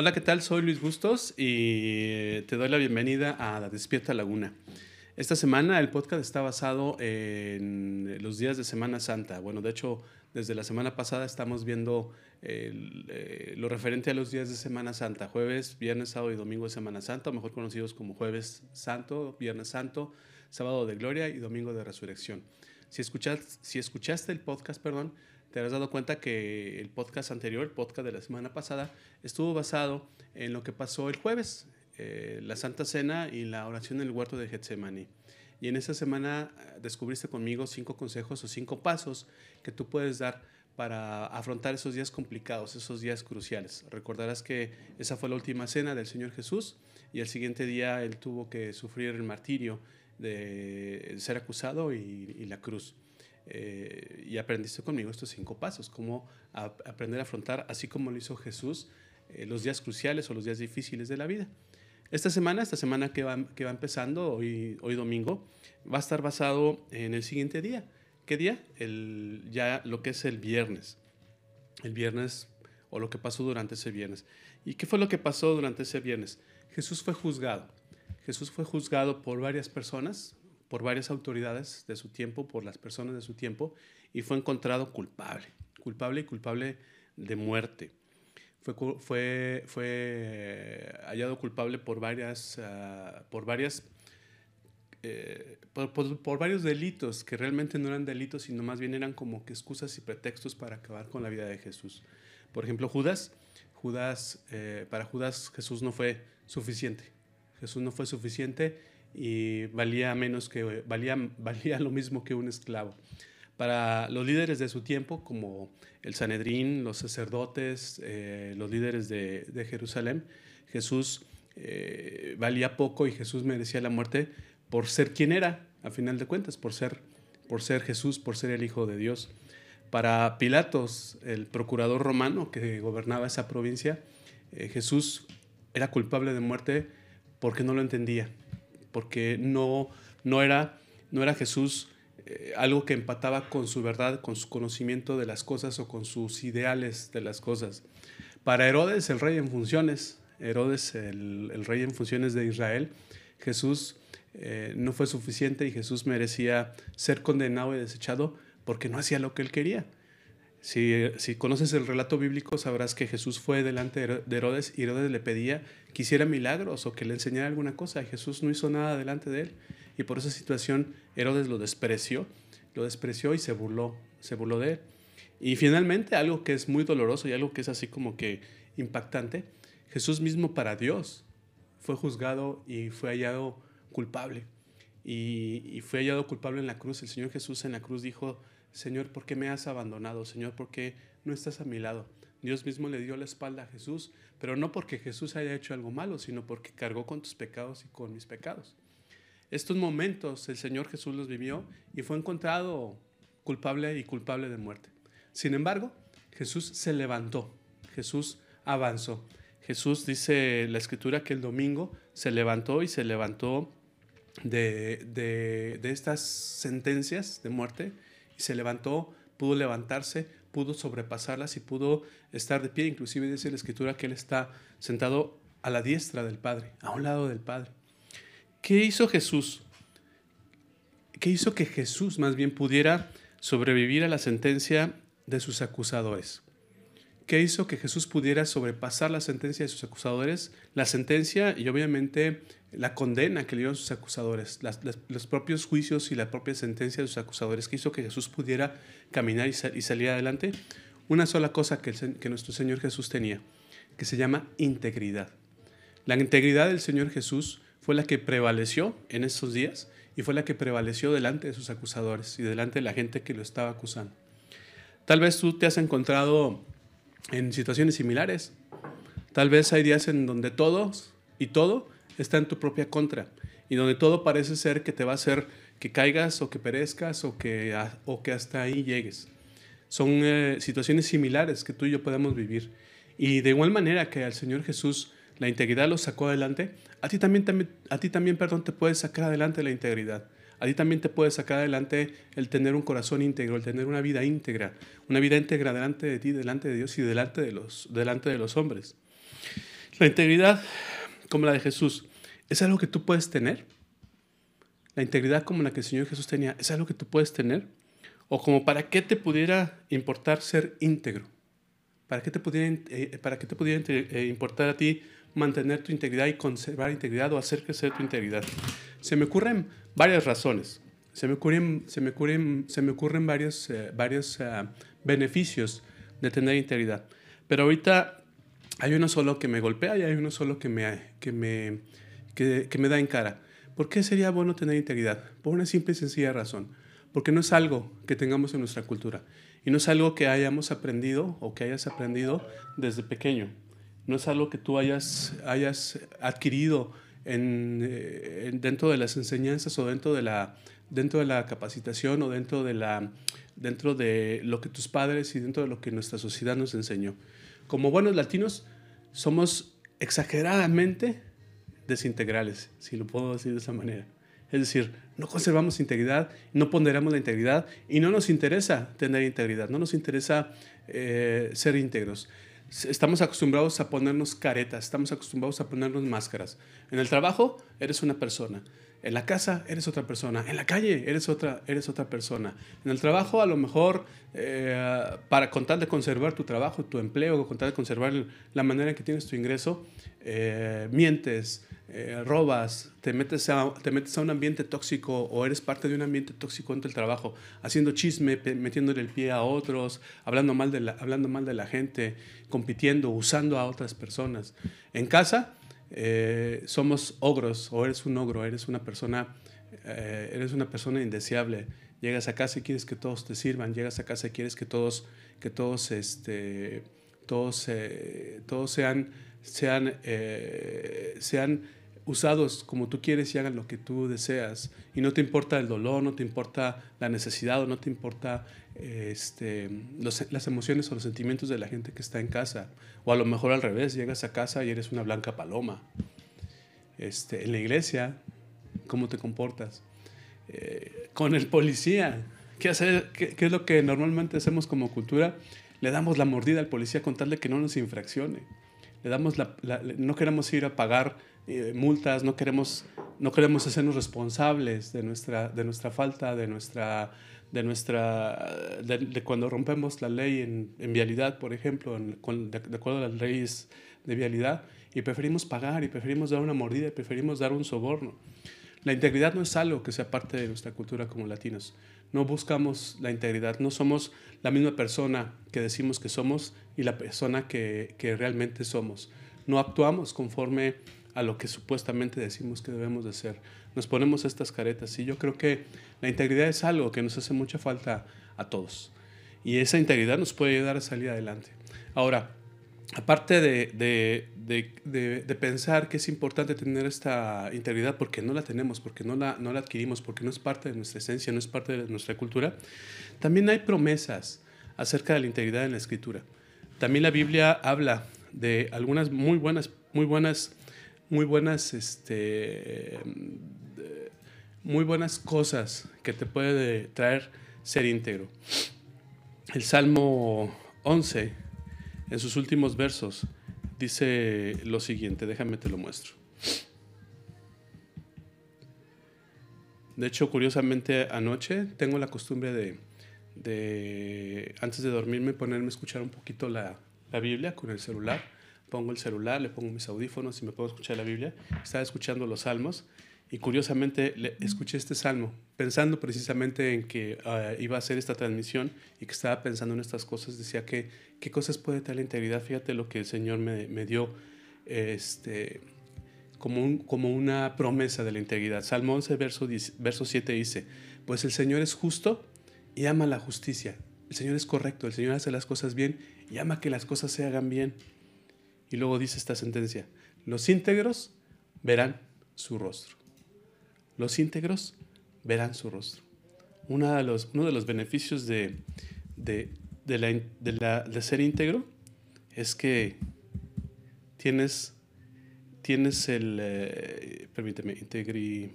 Hola, ¿qué tal? Soy Luis Bustos y te doy la bienvenida a Despierta Laguna. Esta semana el podcast está basado en los días de Semana Santa. Bueno, de hecho, desde la semana pasada estamos viendo eh, lo referente a los días de Semana Santa, jueves, viernes, sábado y domingo de Semana Santa, mejor conocidos como jueves santo, viernes santo, sábado de gloria y domingo de resurrección. Si, escuchas, si escuchaste el podcast, perdón, te habrás dado cuenta que el podcast anterior, el podcast de la semana pasada, estuvo basado en lo que pasó el jueves, eh, la Santa Cena y la oración en el huerto de Getsemaní. Y en esa semana eh, descubriste conmigo cinco consejos o cinco pasos que tú puedes dar para afrontar esos días complicados, esos días cruciales. Recordarás que esa fue la última cena del Señor Jesús y el siguiente día él tuvo que sufrir el martirio de ser acusado y la cruz. Eh, y aprendiste conmigo estos cinco pasos, cómo aprender a afrontar, así como lo hizo Jesús, eh, los días cruciales o los días difíciles de la vida. Esta semana, esta semana que va, que va empezando, hoy, hoy domingo, va a estar basado en el siguiente día. ¿Qué día? El, ya lo que es el viernes. El viernes o lo que pasó durante ese viernes. ¿Y qué fue lo que pasó durante ese viernes? Jesús fue juzgado. Jesús fue juzgado por varias personas, por varias autoridades de su tiempo, por las personas de su tiempo, y fue encontrado culpable, culpable y culpable de muerte. Fue, fue, fue hallado culpable por varias, ah, por varias eh, por, varios delitos que realmente no eran delitos, sino más bien eran como que excusas y pretextos para acabar con la vida de Jesús. Por ejemplo, Judas, Judas eh, para Judas Jesús no fue suficiente. Jesús no fue suficiente y valía menos que valía, valía lo mismo que un esclavo. Para los líderes de su tiempo, como el Sanedrín, los sacerdotes, eh, los líderes de, de Jerusalén, Jesús eh, valía poco y Jesús merecía la muerte por ser quien era, a final de cuentas, por ser, por ser Jesús, por ser el Hijo de Dios. Para Pilatos, el procurador romano que gobernaba esa provincia, eh, Jesús era culpable de muerte porque no lo entendía, porque no, no, era, no era Jesús eh, algo que empataba con su verdad, con su conocimiento de las cosas o con sus ideales de las cosas. Para Herodes, el rey en funciones, Herodes, el, rey en funciones de Israel, Jesús eh, no fue suficiente y Jesús merecía ser condenado y desechado porque no hacía lo que él quería. Si, conoces el relato bíblico, sabrás que Jesús fue delante de Herodes y Herodes le pedía que hiciera milagros o que le enseñara alguna cosa. Jesús no hizo nada delante de él. Y por esa situación Herodes lo despreció, lo despreció y se burló, se burló de él. Y finalmente, algo que es muy doloroso y algo que es así como que impactante, Jesús mismo para Dios fue juzgado y fue hallado culpable. Y fue hallado culpable en la cruz. El Señor Jesús en la cruz dijo, Señor, ¿por qué me has abandonado? Señor, ¿por qué no estás a mi lado? Dios mismo le dio la espalda a Jesús, pero no porque Jesús haya hecho algo malo, sino porque cargó con tus pecados y con mis pecados. Estos momentos el Señor Jesús los vivió y fue encontrado culpable y culpable de muerte. Sin embargo, Jesús se levantó, Jesús avanzó. Jesús dice la escritura que el domingo se levantó y se levantó de, de, de estas sentencias de muerte se levantó, pudo levantarse, pudo sobrepasarlas y pudo estar de pie. Inclusive dice la escritura que él está sentado a la diestra del Padre, a un lado del Padre. ¿Qué hizo Jesús? ¿Qué hizo que Jesús más bien pudiera sobrevivir a la sentencia de sus acusadores? ¿Qué hizo que Jesús pudiera sobrepasar la sentencia de sus acusadores? La sentencia y obviamente la condena que le dieron sus acusadores, los propios juicios y la propia sentencia de sus acusadores, que hizo que Jesús pudiera caminar y, salir adelante. Una sola cosa que, que nuestro Señor Jesús tenía, que se llama integridad. La integridad del Señor Jesús fue la que prevaleció en esos días y fue la que prevaleció delante de sus acusadores y delante de la gente que lo estaba acusando. Tal vez tú te has encontrado en situaciones similares. Tal vez hay días en donde todos y todo está en tu propia contra y donde todo parece ser que te va a hacer que caigas o que perezcas o que, o que hasta ahí llegues. Son eh, situaciones similares que tú y yo podemos vivir. Y de igual manera que al Señor Jesús la integridad lo sacó adelante, a ti también, también, a ti también perdón, te puede sacar adelante la integridad. A ti también te puede sacar adelante el tener un corazón íntegro, el tener una vida íntegra, una vida íntegra delante de ti, delante de Dios y delante de los, delante de los hombres. La integridad, como la de Jesús, ¿es algo que tú puedes tener? La integridad como la que el Señor Jesús tenía, ¿es algo que tú puedes tener? ¿O como para qué te pudiera importar ser íntegro? ¿Para qué te pudiera, eh, para qué te pudiera eh, importar a ti mantener tu integridad y conservar integridad o hacer crecer tu integridad? Se me ocurren varias razones. Se me ocurren, se me ocurren, se me ocurren varios, eh, varios beneficios de tener integridad. Pero ahorita hay uno solo que me golpea y hay uno solo que me, que me, que, me da en cara. ¿Por qué sería bueno tener integridad? Por una simple y sencilla razón. Porque no es algo que tengamos en nuestra cultura. Y no es algo que hayamos aprendido o que hayas aprendido desde pequeño. No es algo que tú hayas, hayas adquirido en, eh, dentro de las enseñanzas o dentro de la, dentro de la capacitación o dentro de, la, dentro de lo que tus padres y dentro de lo que nuestra sociedad nos enseñó. Como buenos latinos, somos exageradamente desintegrales, si lo puedo decir de esa manera. Es decir, no conservamos integridad, no ponderamos la integridad y no nos interesa tener integridad, no nos interesa eh, ser íntegros. Estamos acostumbrados a ponernos caretas, estamos acostumbrados a ponernos máscaras. En el trabajo eres una persona, en la casa eres otra persona, en la calle eres otra, eres otra persona. En el trabajo a lo mejor eh, para contar de conservar tu trabajo, tu empleo, contar de conservar la manera en que tienes tu ingreso, eh, mientes, eh, robas, te metes, a, te metes a un ambiente tóxico o eres parte de un ambiente tóxico en el trabajo, haciendo chisme, metiéndole el pie a otros, hablando mal, de la, hablando mal de la gente, compitiendo, usando a otras personas. En casa eh, somos ogros o eres un ogro, eres una persona, eh, eres una persona indeseable. Llegas a casa y quieres que todos te sirvan, llegas a casa y quieres que todos, que todos, este, todos, todos sean, sean, sean usados como tú quieres y hagan lo que tú deseas. Y no te importa el dolor, no te importa la necesidad o no te importa este, las emociones o los sentimientos de la gente que está en casa. O a lo mejor al revés, llegas a casa y eres una blanca paloma. Este, en la iglesia, ¿cómo te comportas? Eh, con el policía, ¿qué, hacer, qué, es lo que normalmente hacemos como cultura? Le damos la mordida al policía con tal que no nos infraccione. Le damos la, no queremos ir a pagar multas, no queremos, no queremos hacernos responsables de nuestra, de nuestra falta, de nuestra, de, nuestra, de, cuando rompemos la ley en, en vialidad, por ejemplo, de, acuerdo a las leyes de vialidad, y preferimos pagar, y preferimos dar una mordida, y preferimos dar un soborno. La integridad no es algo que sea parte de nuestra cultura como latinos. No buscamos la integridad, no somos la misma persona que decimos que somos y la persona que realmente somos. No actuamos conforme a lo que supuestamente decimos que debemos de ser. Nos ponemos estas caretas y yo creo que la integridad es algo que nos hace mucha falta a todos. Y esa integridad nos puede ayudar a salir adelante. Ahora, aparte de, de, pensar que es importante tener esta integridad porque no la tenemos, porque no la, no la adquirimos, porque no es parte de nuestra esencia, no es parte de nuestra cultura, también hay promesas acerca de la integridad en la escritura. También la Biblia habla de algunas muy buenas, muy buenas muy buenas, este, muy buenas cosas que te puede traer ser íntegro. El Salmo 11, en sus últimos versos, dice lo siguiente, déjame te lo muestro. De hecho, curiosamente, anoche tengo la costumbre de, de antes de dormirme, ponerme a escuchar un poquito la, la Biblia con el celular pongo el celular, le pongo mis audífonos y me puedo escuchar la Biblia. Estaba escuchando los salmos y curiosamente le, escuché este salmo pensando precisamente en que ah, iba a hacer esta transmisión y que estaba pensando en estas cosas. Decía que qué cosas puede tener la integridad. Fíjate lo que el Señor me, me dio este, como, un, como una promesa de la integridad. Salmo 11, verso, verso 7 dice, pues el Señor es justo y ama la justicia. El Señor es correcto, el Señor hace las cosas bien y ama que las cosas se hagan bien. Y luego dice esta sentencia, los íntegros verán su rostro. Los íntegros verán su rostro. Uno de los, uno de los beneficios de, de, de, ser íntegro es que tienes, tienes el, eh, permíteme, integri,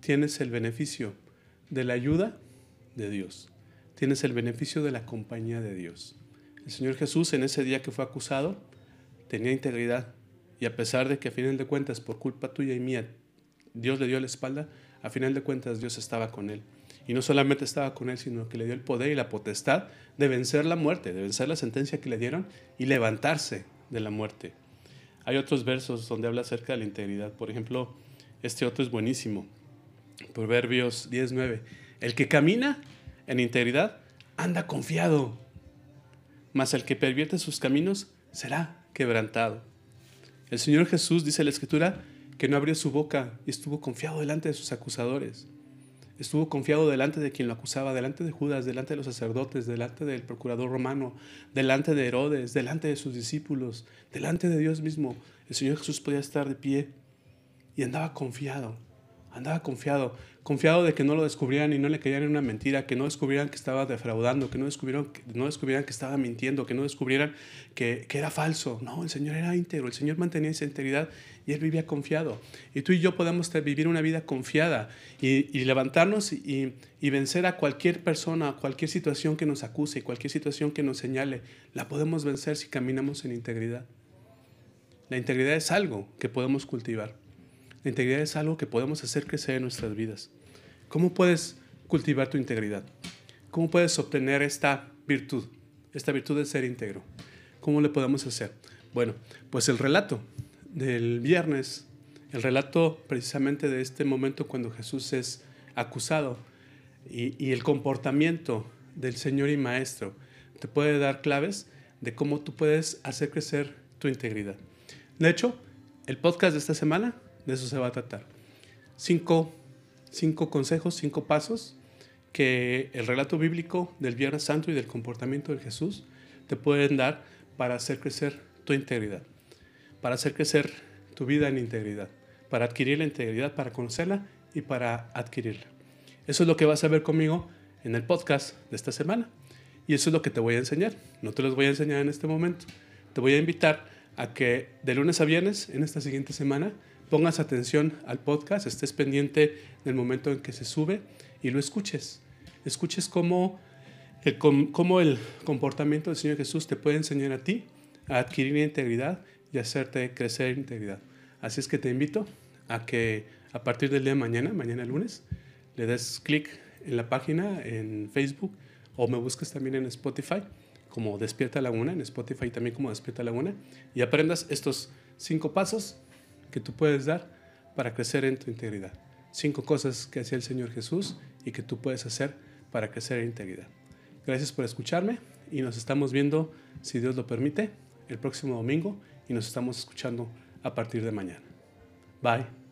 tienes el beneficio de la ayuda de Dios. Tienes el beneficio de la compañía de Dios. El Señor Jesús en ese día que fue acusado, tenía integridad y a pesar de que a final de cuentas por culpa tuya y mía Dios le dio la espalda, a final de cuentas Dios estaba con él. Y no solamente estaba con él, sino que le dio el poder y la potestad de vencer la muerte, de vencer la sentencia que le dieron y levantarse de la muerte. Hay otros versos donde habla acerca de la integridad. Por ejemplo, este otro es buenísimo. Proverbios 19. El que camina en integridad anda confiado, mas el que pervierte sus caminos será quebrantado. El Señor Jesús, dice la Escritura, que no abrió su boca y estuvo confiado delante de sus acusadores. Estuvo confiado delante de quien lo acusaba, delante de Judas, delante de los sacerdotes, delante del procurador romano, delante de Herodes, delante de sus discípulos, delante de Dios mismo. El Señor Jesús podía estar de pie y andaba confiado, andaba confiado confiado de que no lo descubrieran y no le caían en una mentira, que no descubrieran que estaba defraudando, que no descubrieran, que no descubrieran que estaba mintiendo, que no descubrieran que, era falso. No, el Señor era íntegro, el Señor mantenía esa integridad y Él vivía confiado. Y tú y yo podemos vivir una vida confiada y, levantarnos y, y, vencer a cualquier persona, a cualquier situación que nos acuse, cualquier situación que nos señale. La podemos vencer si caminamos en integridad. La integridad es algo que podemos cultivar. La integridad es algo que podemos hacer crecer en nuestras vidas. ¿Cómo puedes cultivar tu integridad? ¿Cómo puedes obtener esta virtud? Esta virtud de ser íntegro. ¿Cómo le podemos hacer? Bueno, pues el relato del viernes, el relato precisamente de este momento cuando Jesús es acusado y, y el comportamiento del Señor y Maestro te puede dar claves de cómo tú puedes hacer crecer tu integridad. De hecho, el podcast de esta semana de eso se va a tratar. Cinco, cinco consejos, cinco pasos que el relato bíblico del Viernes Santo y del comportamiento de Jesús te pueden dar para hacer crecer tu integridad, para hacer crecer tu vida en integridad, para adquirir la integridad, para conocerla y para adquirirla. Eso es lo que vas a ver conmigo en el podcast de esta semana. Y eso es lo que te voy a enseñar. No te los voy a enseñar en este momento. Te voy a invitar a que de lunes a viernes, en esta siguiente semana, pongas atención al podcast, estés pendiente del momento en que se sube y lo escuches. Escuches cómo el, comportamiento del Señor Jesús te puede enseñar a ti a adquirir integridad y hacerte crecer en integridad. Así es que te invito a que a partir del día de mañana, mañana lunes, le des clic en la página en Facebook o me busques también en Spotify como Despierta Laguna, en Spotify también como Despierta Laguna, y aprendas estos cinco pasos que tú puedes dar para crecer en tu integridad. Cinco cosas que hacía el Señor Jesús y que tú puedes hacer para crecer en integridad. Gracias por escucharme y nos estamos viendo, si Dios lo permite, el próximo domingo y nos estamos escuchando a partir de mañana. Bye.